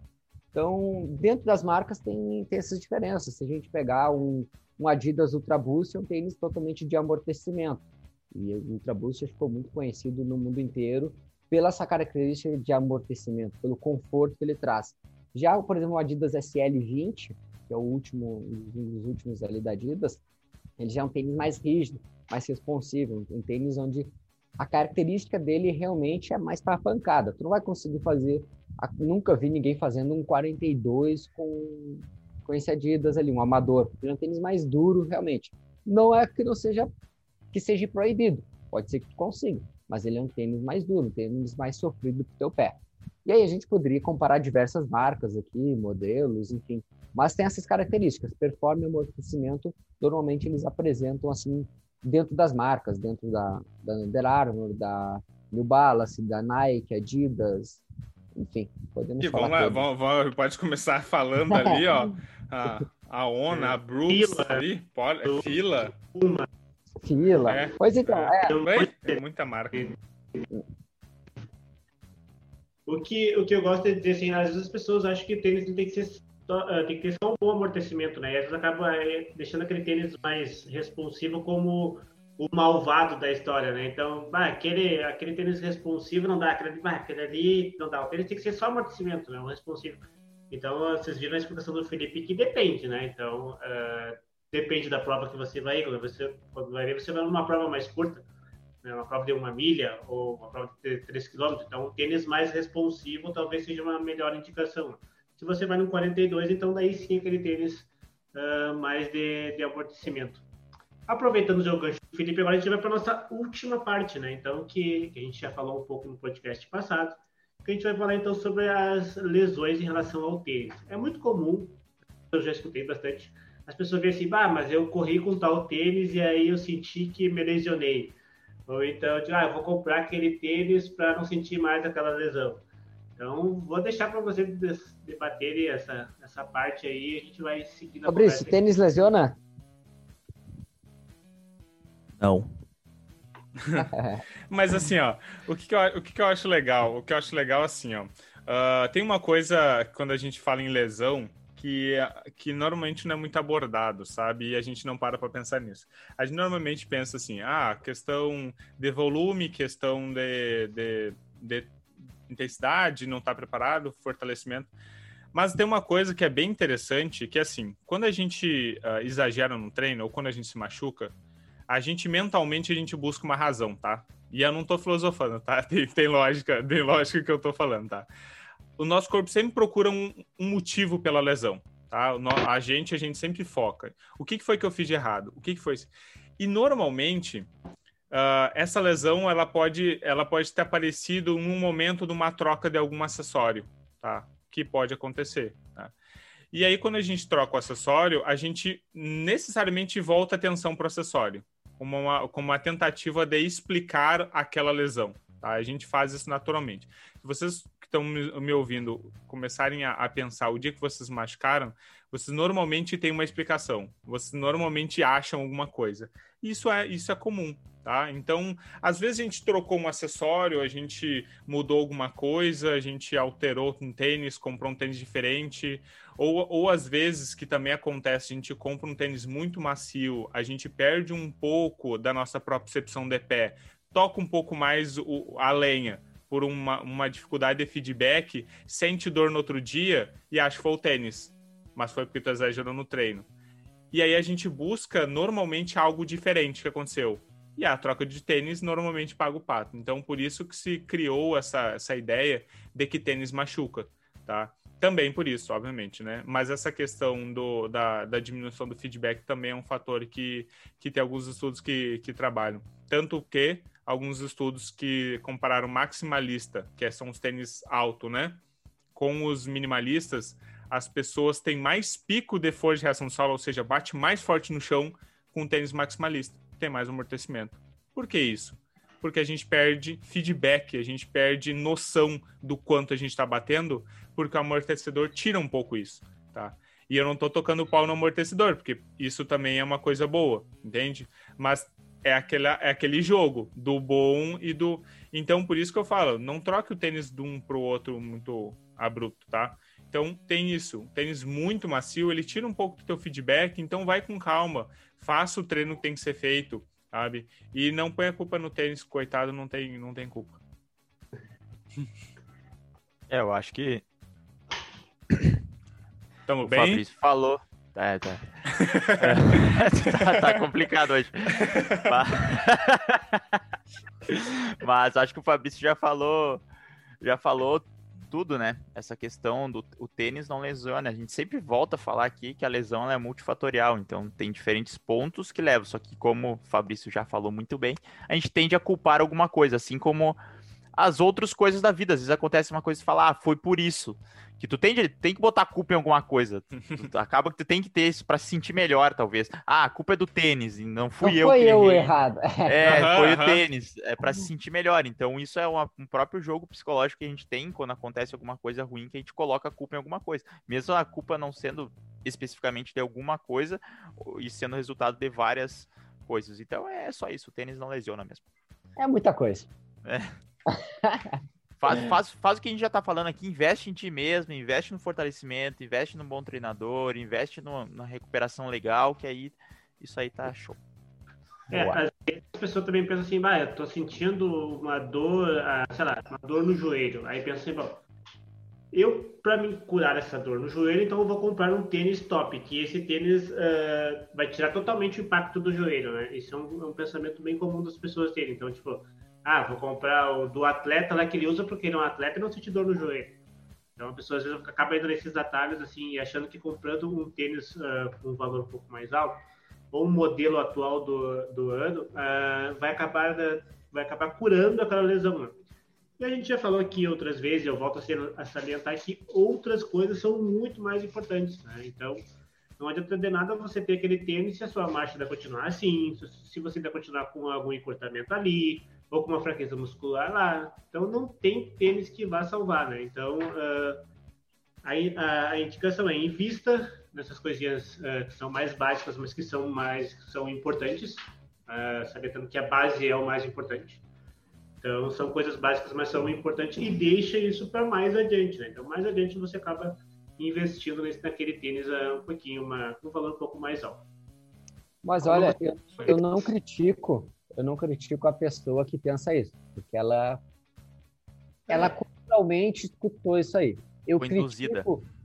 Então, dentro das marcas tem, tem essas diferenças. Se a gente pegar um, um Adidas Ultra Boost, é um tênis totalmente de amortecimento. E o Ultra Boost ficou muito conhecido no mundo inteiro pela essa característica de amortecimento, pelo conforto que ele traz. Já, por exemplo, o Adidas SL20, que é o último, um dos últimos ali da Adidas, ele já é um tênis mais rígido, mais responsivo, um tênis onde a característica dele realmente é mais para pancada. Tu não vai conseguir fazer, nunca vi ninguém fazendo um 42 com com esse Adidas ali, um amador. Ele é um tênis mais duro, realmente. Não é que não seja que seja proibido, pode ser que tu consiga, mas ele é um tênis mais duro, um tênis mais sofrido para o teu pé. E aí a gente poderia comparar diversas marcas aqui, modelos, enfim, mas tem essas características. Performance e amortecimento, normalmente eles apresentam assim dentro das marcas, dentro da, da Under Armour, da New Balance, da Nike, Adidas, enfim, podemos e falar. Vamos lá, vamos, vamos, pode começar falando <laughs> ali, ó. A, a ONA, a Brooks fila. ali, pode, fila. Uma. Fila. É, pois então, é. é. Tem muita marca. O que, o que eu gosto é de dizer assim, às vezes as pessoas acham que tênis tem que ser tem que ter só um bom amortecimento, né? E às vezes acaba eh, deixando aquele tênis mais responsivo como o malvado da história, né? Então, bah, aquele, aquele tênis responsivo não dá, aquele, bah, aquele ali não dá. O tênis tem que ser só amortecimento, né? Responsivo. Então, vocês viram a explicação do Felipe que depende, né? Então, uh, depende da prova que você vai. Quando você, quando vai ver, você vai numa prova mais curta, né? uma prova de uma milha ou uma prova de 3 km. Então, um tênis mais responsivo talvez seja uma melhor indicação. Se você vai no 42, então daí sim aquele tênis uh, mais de, de amortecimento. Aproveitando o gancho do Felipe, agora a gente vai para a nossa última parte, né? Então, que, que, a gente já falou um pouco no podcast passado, que a gente vai falar então sobre as lesões em relação ao tênis. É muito comum, eu já escutei bastante, as pessoas veem assim, ah, mas eu corri com tal tênis e aí eu senti que me lesionei. Ou então, ah, eu vou comprar aquele tênis para não sentir mais aquela lesão. Então, vou deixar para vocês debaterem essa, essa parte aí, a gente vai seguir na Fabrício, tênis lesiona? Não. <laughs> Mas assim, ó, o que, que, eu, o que, que eu acho legal? O que eu acho legal, assim, ó, uh, tem uma coisa, quando a gente fala em lesão, que, que normalmente não é muito abordado, sabe? E a gente não para para pensar nisso. A gente normalmente pensa assim, ah, questão de volume, questão de, de, de intensidade, não está preparado, fortalecimento. Mas tem uma coisa que é bem interessante, que é assim, quando a gente uh, exagera no treino ou quando a gente se machuca, a gente mentalmente a gente busca uma razão, tá? E eu não tô filosofando, tá? <laughs> Tem, tem lógica, tem lógica que eu tô falando, tá? O nosso corpo sempre procura um, um motivo pela lesão, tá? A gente, a gente sempre foca. O que, que foi que eu fiz de errado? O que, que foi? E normalmente, uh, essa lesão, ela pode, ela pode ter aparecido num momento de uma troca de algum acessório, tá? Que pode acontecer, tá? E aí, quando a gente troca o acessório, a gente necessariamente volta a atenção para o acessório como uma, como uma tentativa de explicar aquela lesão. Tá? A gente faz isso naturalmente. Se vocês que estão me, ouvindo começarem a, a, pensar o dia que vocês machucaram, vocês normalmente têm uma explicação. Vocês normalmente acham alguma coisa. Isso é, isso é comum. Tá? Então, às vezes a gente trocou um acessório, a gente mudou alguma coisa, a gente alterou um tênis, comprou um tênis diferente, ou, ou às vezes, que também acontece, a gente compra um tênis muito macio, a gente perde um pouco da nossa percepção de pé, toca um pouco mais o, a lenha por uma, uma dificuldade de feedback, sente dor no outro dia e acha que foi o tênis, mas foi porque tu exagerou no treino. E aí a gente busca normalmente algo diferente que aconteceu. E a troca de tênis normalmente paga o pato. Então, por isso que se criou essa, essa ideia de que tênis machuca, tá? Também por isso, obviamente, né? Mas essa questão do, da, da diminuição do feedback também é um fator que, que tem alguns estudos que, que trabalham. Tanto que alguns estudos que compararam maximalista, que são os tênis alto, né? Com os minimalistas, as pessoas têm mais pico de força de reação solo, ou seja, bate mais forte no chão com o tênis maximalista tem mais amortecimento. Por que isso? Porque a gente perde feedback, a gente perde noção do quanto a gente está batendo, porque o amortecedor tira um pouco isso, tá? E eu não estou tocando o pau no amortecedor, porque isso também é uma coisa boa, entende? Mas é aquele, é aquele jogo do bom e do. Então, por isso que eu falo, não troque o tênis de um para o outro muito abrupto, tá? Então, tem isso. Um tênis muito macio, ele tira um pouco do teu feedback, então vai com calma faça o treino que tem que ser feito, sabe? E não põe a culpa no tênis, coitado, não tem, não tem culpa. <laughs> É, eu acho que. Tamo o bem? Fabrício falou. É, tá. tá, <laughs> <laughs> tá complicado hoje. Mas acho que o Fabrício já falou, já falou tudo, né? Essa questão do o tênis não lesiona. A gente sempre volta a falar aqui que a lesão é multifatorial, então tem diferentes pontos que levam. Só que, como o Fabrício já falou muito bem, a gente tende a culpar alguma coisa, assim como as outras coisas da vida. Às vezes acontece uma coisa e fala, ah, foi por isso. Que tu tem, tem que botar a culpa em alguma coisa. <laughs> acaba que tu tem que ter isso para se sentir melhor, talvez. Ah, a culpa é do tênis, não fui não eu foi que eu errei. errado. <laughs> É, Aham, foi aham. o tênis. É para se sentir melhor. Então, isso é uma- um próprio jogo psicológico que a gente tem quando acontece alguma coisa ruim, que a gente coloca a culpa em alguma coisa. Mesmo a culpa não sendo especificamente de alguma coisa, e sendo resultado de várias coisas. Então, é só isso. O tênis não lesiona mesmo. É muita coisa. <laughs> Faz, faz, faz o que a gente já tá falando aqui, investe em ti mesmo, investe no fortalecimento, investe num bom treinador, investe no- na recuperação legal, que aí isso aí tá show. É, Boa. às vezes a pessoa também pensa assim, bah, eu tô sentindo uma dor, ah, sei lá, uma dor no joelho. Aí pensa assim, bom, eu, para me curar essa dor no joelho, então eu vou comprar um tênis top, que esse tênis ah, vai tirar totalmente o impacto do joelho, né? Isso é um, é um pensamento bem comum das pessoas terem. Então, tipo, ah, vou comprar o do atleta lá que ele usa porque ele é um atleta e não sente dor no joelho. Então a pessoa às vezes acaba indo nesses atalhos assim achando que comprando um tênis ah, com um valor um pouco mais alto ou um modelo atual do, do ano ah, vai acabar da- vai acabar curando aquela lesão. né? E a gente já falou aqui outras vezes, eu volto a, salientar que outras coisas são muito mais importantes. né? Então não adianta de nada você ter aquele tênis se a sua marcha vai continuar assim, se, você vai continuar com algum encurtamento ali, ou com uma fraqueza muscular lá. Então não tem tênis que vá salvar, né? Então ah, a, a, a indicação é invista nessas coisinhas ah, que são mais básicas, mas que são mais que são importantes, uh, sabendo que a base é o mais importante. Então são coisas básicas, mas são importantes e deixa isso para mais adiante, né? Então mais adiante você acaba investindo nesse naquele tênis ah, um pouquinho, uma, um valor um pouco mais alto. Mas olha, eu, eu não critico, eu não critico a pessoa que pensa isso, porque ela ela culturalmente escutou isso aí. Eu Foi critico, induzida.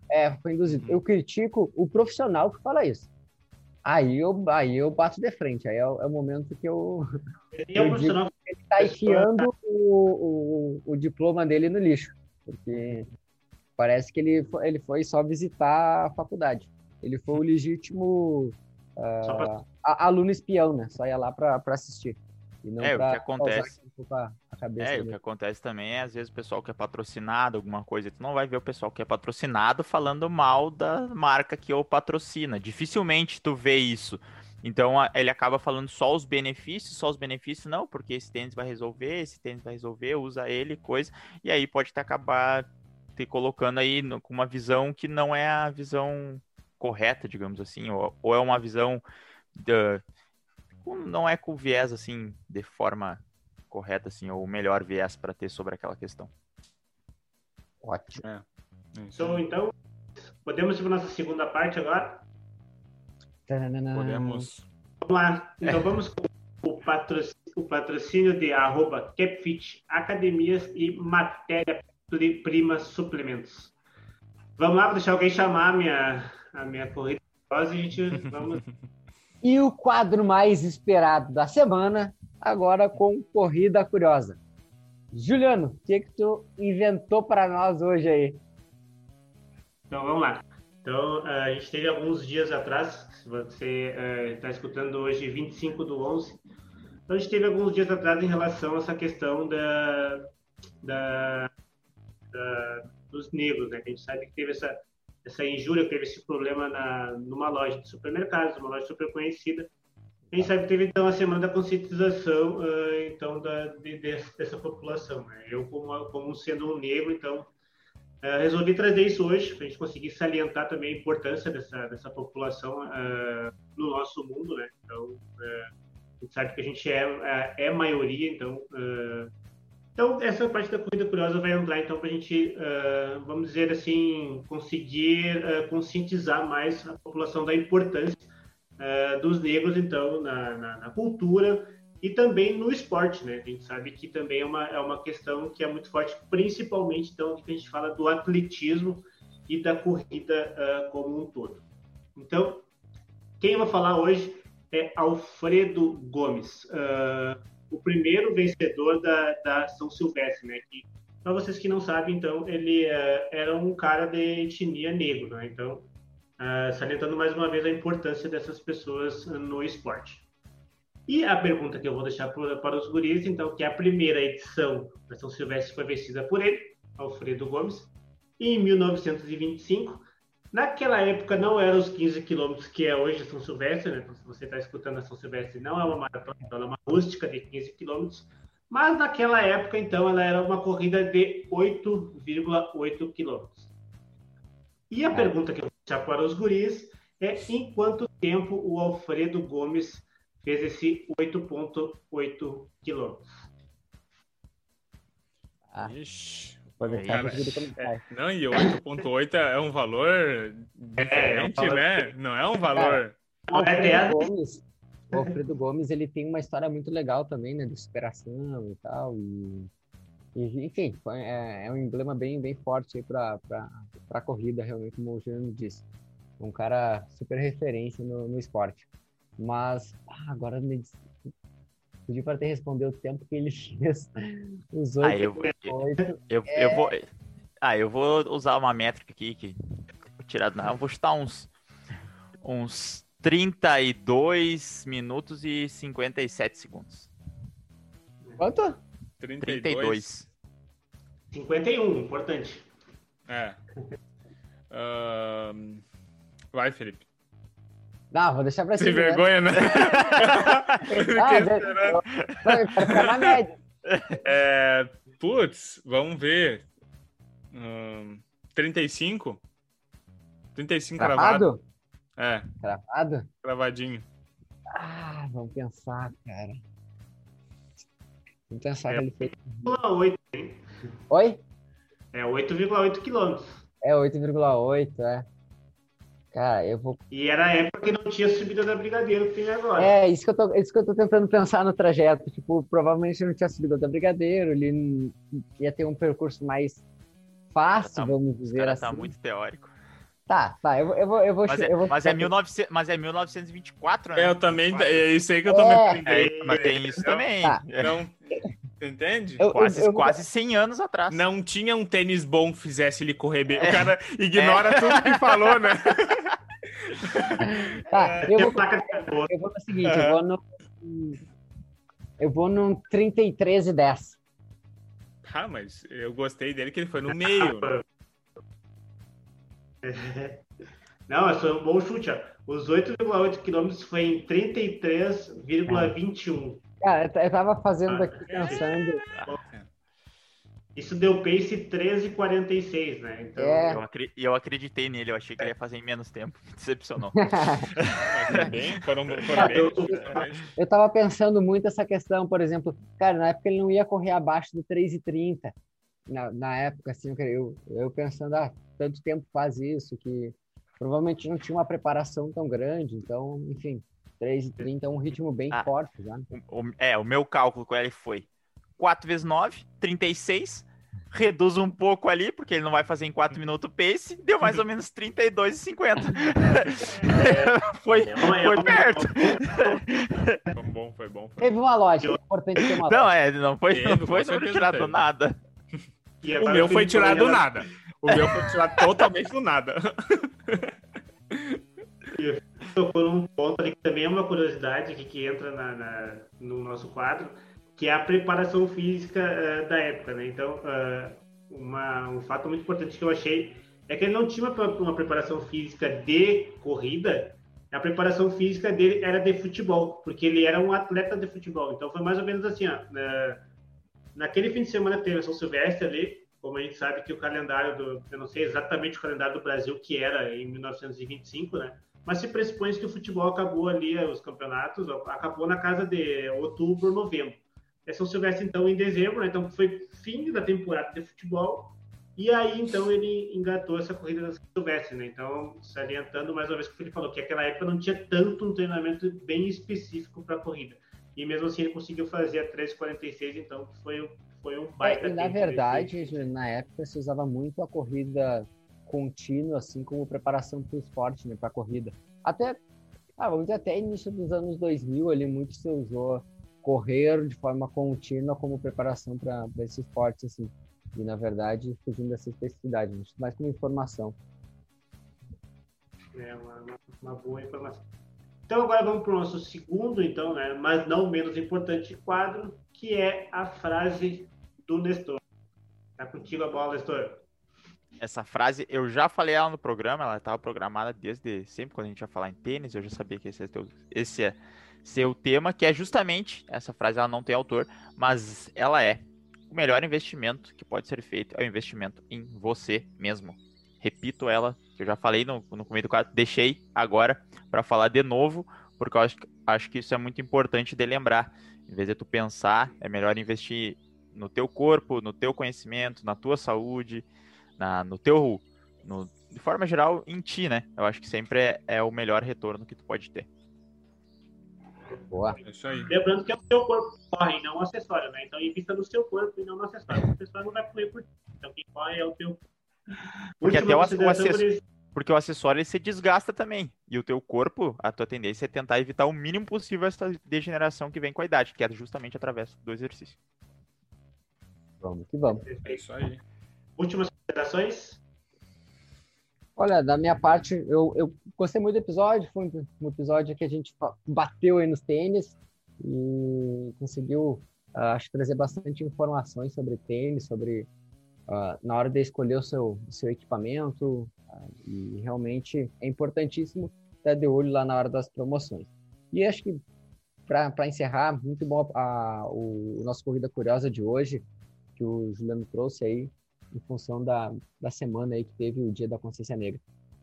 é, foi induzido. Eu critico o profissional que fala isso. Aí eu, aí eu bato de frente, aí é, o é o momento que eu <laughs> E é Eu ele tá enfiando o, o, o diploma dele no lixo, porque parece que ele, ele foi só visitar a faculdade. Ele foi o legítimo pra- ah, a- aluno espião, né? Só ia lá pra, pra assistir. E não É, o que acontece- É, e o que dele. acontece também é, às vezes, o pessoal que é patrocinado, alguma coisa, tu não vai ver o pessoal que é patrocinado falando mal da marca que o patrocina. Dificilmente tu vê isso. Então, ele acaba falando só os benefícios, só os benefícios, não, porque esse tênis vai resolver, esse tênis vai resolver, usa ele, coisa, e aí pode acabar te colocando aí no- com uma visão que não é a visão correta, digamos assim, ou, ou é uma visão da- com- não é com viés assim de forma correta assim ou o melhor viés para ter sobre aquela questão. Ótimo. Então, então, podemos ir para nossa segunda parte agora? Tananana. Podemos. Vamos lá. Então vamos com o patrocínio, o patrocínio de arroba CapFit Academias e Matéria-Prima Suplementos. Vamos lá, vou deixar alguém chamar minha, a minha corrida. E a gente vamos. <laughs> E o quadro mais esperado da semana agora com Corrida Curiosa. Juliano, o que, que tu inventou para nós hoje aí? Então vamos lá. Então a gente teve alguns dias atrás, se você está uh, escutando hoje, 25 do 11, então a gente teve alguns dias atrás em relação a essa questão da, da, da dos negros, né? Que a gente sabe que teve essa essa injúria, teve esse problema na, numa loja de supermercados, uma loja super conhecida. A sabe teve então a semana da conscientização uh, então da, de, dessa população. Né? Eu como, como sendo um negro, então uh, resolvi trazer isso hoje para a gente conseguir salientar também a importância dessa dessa população uh, no nosso mundo, né? Então a gente sabe que a gente é é, é maioria, então então, essa parte da corrida curiosa vai entrar, então, para a gente, uh, vamos dizer assim, conseguir uh, conscientizar mais a população da importância uh, dos negros, então, na, na, na, cultura e também no esporte, né? A gente sabe que também é uma, é uma questão que é muito forte, principalmente, então, que a gente fala do atletismo e da corrida como um todo. Então, quem vou falar hoje é Alfredo Gomes. Uh, o primeiro vencedor da, da São Silvestre, né? Que, para vocês que não sabem, então, ele uh, era um cara de etnia negro, né? Então, uh, salientando mais uma vez a importância dessas pessoas no esporte. E a pergunta que eu vou deixar para, para os guris, então, que é a primeira edição da São Silvestre foi vencida por ele, Alfredo Gomes, em 1925, Naquela época não eram os 15 quilômetros que é hoje São Silvestre, né? Então, se você está escutando a São Silvestre, não é uma maratona, ela é uma rústica de 15 quilômetros. Mas naquela época, então, ela era uma corrida de 8,8 quilômetros. E a é. pergunta que eu vou deixar para os guris é em quanto tempo o Alfredo Gomes fez esse 8,8 quilômetros? Ah. Ixi. Pode deixar <laughs> é, Não, e 8.8 é um valor diferente, é, é um né? Não é um valor. o, Alfredo Gomes, o Alfredo Gomes, ele tem uma história muito legal também, né? De superação e tal. E, e enfim, é, é, um emblema bem, bem forte aí para a corrida, realmente, como o Juliano disse. Um cara super referência no, no esporte. Mas ah, agora me, Pedi para ter respondido o tempo que ele <laughs> fez os oito. Ah, eu, eu, eu, é... eu, vou. Ah, eu vou usar uma métrica aqui que tirado na. Eu vou chutar uns uns 32 minutos e 57 segundos. Quanto? 32. 32. 51, importante. É. <laughs> Uh... Vai, Felipe. Não, vou deixar pra cima. Sem né? vergonha, né? <laughs> ah, na média. É, putz, vamos ver. Hum, 35? 35 cravado? É. Cravado? Cravadinho. Ah, vamos pensar, cara. Vamos pensar é, que ele fez. 8,8, Oi? É 8,8 quilômetros. É 8,8, é. Cara, eu vou. E era a época que não tinha subida da Brigadeiro que tem agora. É, isso que, eu tô, isso que eu tô tentando pensar no trajeto. Tipo, provavelmente não tinha subida da Brigadeiro, ele ia ter um percurso mais fácil, tá, vamos dizer cara tá assim. Tá muito teórico. Tá, tá, eu, eu vou. Eu vou mas, é, eu vou mas, é 1900, mas é 1924, né? É, eu também. É isso aí que eu tô é, me é, Mas tem isso também. Tá. Não. Entende? Eu, quase, eu, quase 100 anos atrás. Não tinha um tênis bom que fizesse ele correr bem. É. O cara ignora é. tudo que falou, né? <laughs> tá, eu vou, eu vou no seguinte, uhum. eu vou no. Eu vou no 33 e 10. Ah, mas eu gostei dele que ele foi no meio. <laughs> Não, mas foi um bom chute. Ó. Os 8,8 quilômetros foi em 33,21. Cara, eu tava fazendo aqui pensando. Isso deu pace 13,46, né? Então, é. eu, acri eu acreditei nele, eu achei que ele ia fazer em menos tempo. Me <laughs> decepcionou. <laughs> bem, foram, foram bem, eu, eu tava pensando muito essa questão, por exemplo, cara, na época ele não ia correr abaixo do 3,30. Na, na época, assim, eu, eu pensando, ah, tanto tempo faz isso, que provavelmente não tinha uma preparação tão grande, então, enfim, 3,30 é um ritmo bem ah, forte já. O, o, é, o meu cálculo com ele foi 4 vezes 9, 36. reduz um pouco ali, porque ele não vai fazer em 4 minutos o pace, deu mais ou menos 32,50. foi, foi perto. Foi bom, foi bom. Foi Teve uma lógica, é importante ter uma Não, é, não foi, não foi tirado do nada. O meu foi tirado do nada. O meu foi tirado totalmente do nada. Tocou num ponto ali que também é uma curiosidade que, que entra na, na, no nosso quadro, que é a preparação física uh, da época, né? Então, uh, uma, um fato muito importante que eu achei é que ele não tinha uma, uma preparação física de corrida, a preparação física dele era de futebol, porque ele era um atleta de futebol. Então foi mais ou menos assim, ó, na, naquele fim de semana teve a São Silvestre ali, como a gente sabe que o calendário do, eu não sei exatamente o calendário do Brasil que era em 1925, né? Mas se pressupõe que o futebol acabou ali, os campeonatos, acabou na casa de outubro, novembro. É São Silvestre, então, em dezembro, né? Então foi fim da temporada de futebol. E aí, então, ele engatou essa corrida da São Silvestre, né? Então, salientando mais uma vez o que Felipe falou, que naquela época não tinha tanto um treinamento bem específico para a corrida. E mesmo assim ele conseguiu fazer a 3,46, então foi, foi um baita é, Na verdade, na época se usava muito a corrida contínua, assim como preparação para o esporte, né, para a corrida. Até, ah, vamos dizer, até início dos anos 2000 ali, muito se usou correr de forma contínua como preparação para esse esporte, assim. E, na verdade, fugindo dessa especificidade, mais como informação. É uma, uma boa informação. Então agora vamos para o nosso segundo, então, né, mas não menos importante quadro, que é a frase do Nestor. Tá contigo a bola, Nestor. Essa frase eu já falei ela no programa, ela estava programada desde sempre quando a gente ia falar em tênis, eu já sabia que esse é, teu, esse é seu tema, que é justamente essa frase ela não tem autor, mas ela é o melhor investimento que pode ser feito é o investimento em você mesmo. Repito ela, que eu já falei no, no começo do quadro, deixei agora para falar de novo, porque eu acho, acho que isso é muito importante de lembrar. Em vez de tu pensar, é melhor investir no teu corpo, no teu conhecimento, na tua saúde, na, no teu, no, de forma geral, em ti, né? Eu acho que sempre é, é o melhor retorno que tu pode ter. Boa. É isso aí. Lembrando que é o seu corpo que corre, não o acessório, né? Então invista no seu corpo e não no acessório. O acessório não vai correr por ti. Então quem corre é o teu. Porque até o, o acessório. Porque o acessório ele se desgasta também. E o teu corpo, a tua tendência é tentar evitar o mínimo possível essa degeneração que vem com a idade, que é justamente através do exercício. Vamos que vamos. É isso aí. Últimas considerações? Olha, da minha parte, eu, eu gostei muito do episódio. Foi um episódio que a gente bateu aí nos tênis e conseguiu, uh, acho, trazer bastante informações sobre tênis, sobre uh, na hora de escolher o seu, seu equipamento. Uh, e realmente é importantíssimo estar de olho lá na hora das promoções. E acho que, para encerrar, muito bom a, o, o nosso Corrida Curiosa de hoje, que o Juliano trouxe aí, em função da, da semana aí que teve o Dia da Consciência Negra.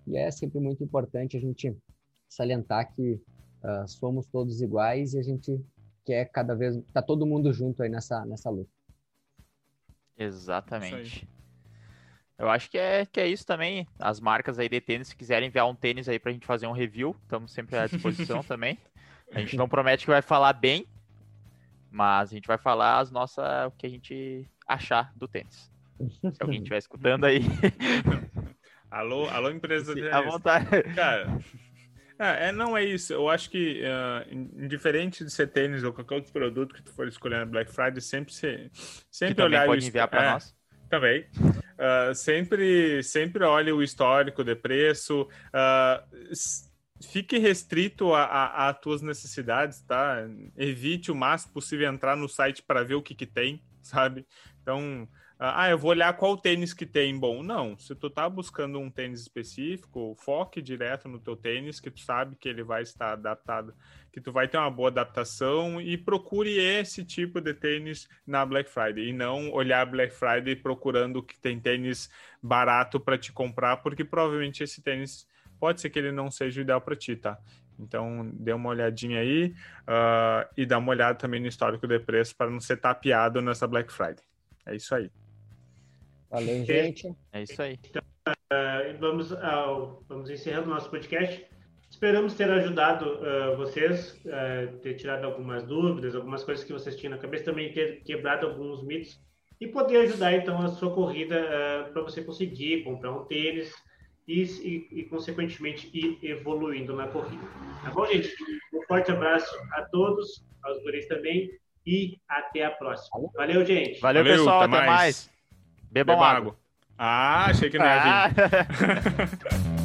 E é sempre muito importante a gente salientar que uh, somos todos iguais e a gente quer cada vez tá todo mundo junto aí nessa nessa luta. Exatamente. Eu acho que é, que é isso também. As marcas aí de tênis, se quiserem enviar um tênis aí pra gente fazer um review, estamos sempre à disposição <laughs> também. A gente não promete que vai falar bem, mas a gente vai falar as nossas, o que a gente achar do tênis. Se alguém estiver escutando aí. <laughs> alô, alô, empresa de. À vontade. Cara. É, é, não é isso. Eu acho que, uh, indiferente de ser tênis ou qualquer outro produto que tu for escolher na Black Friday, sempre, se, sempre que olhar. pode enviar para é, nós. Também. Uh, sempre, sempre olhe o histórico de preço. Uh, fique restrito a, a, tuas necessidades, tá? Evite o máximo possível entrar no site para ver o que, que tem, sabe? Então, ah, eu vou olhar qual tênis que tem. Bom, não. Se tu tá buscando um tênis específico, foque direto no teu tênis, que tu sabe que ele vai estar adaptado, que tu vai ter uma boa adaptação e procure esse tipo de tênis na Black Friday e não olhar Black Friday procurando que tem tênis barato para te comprar, porque provavelmente esse tênis pode ser que ele não seja o ideal para ti, tá? Então, dê uma olhadinha aí uh, e dá uma olhada também no histórico de preço para não ser tapeado nessa Black Friday. É isso aí. Valeu, gente. É isso aí. Então, uh, vamos, ao, vamos encerrando o nosso podcast. Esperamos ter ajudado uh, vocês, uh, ter tirado algumas dúvidas, algumas coisas que vocês tinham na cabeça, também ter quebrado alguns mitos e poder ajudar então a sua corrida uh, para você conseguir comprar um tênis e, e, e, consequentemente ir evoluindo na corrida. Tá bom, gente? Um forte abraço a todos, aos guris também e até a próxima. Valeu, gente. Valeu, Valeu pessoal. Até mais. mais. Bebam Beba água. água. Ah, achei que não ia vir. Ah. <laughs> <laughs>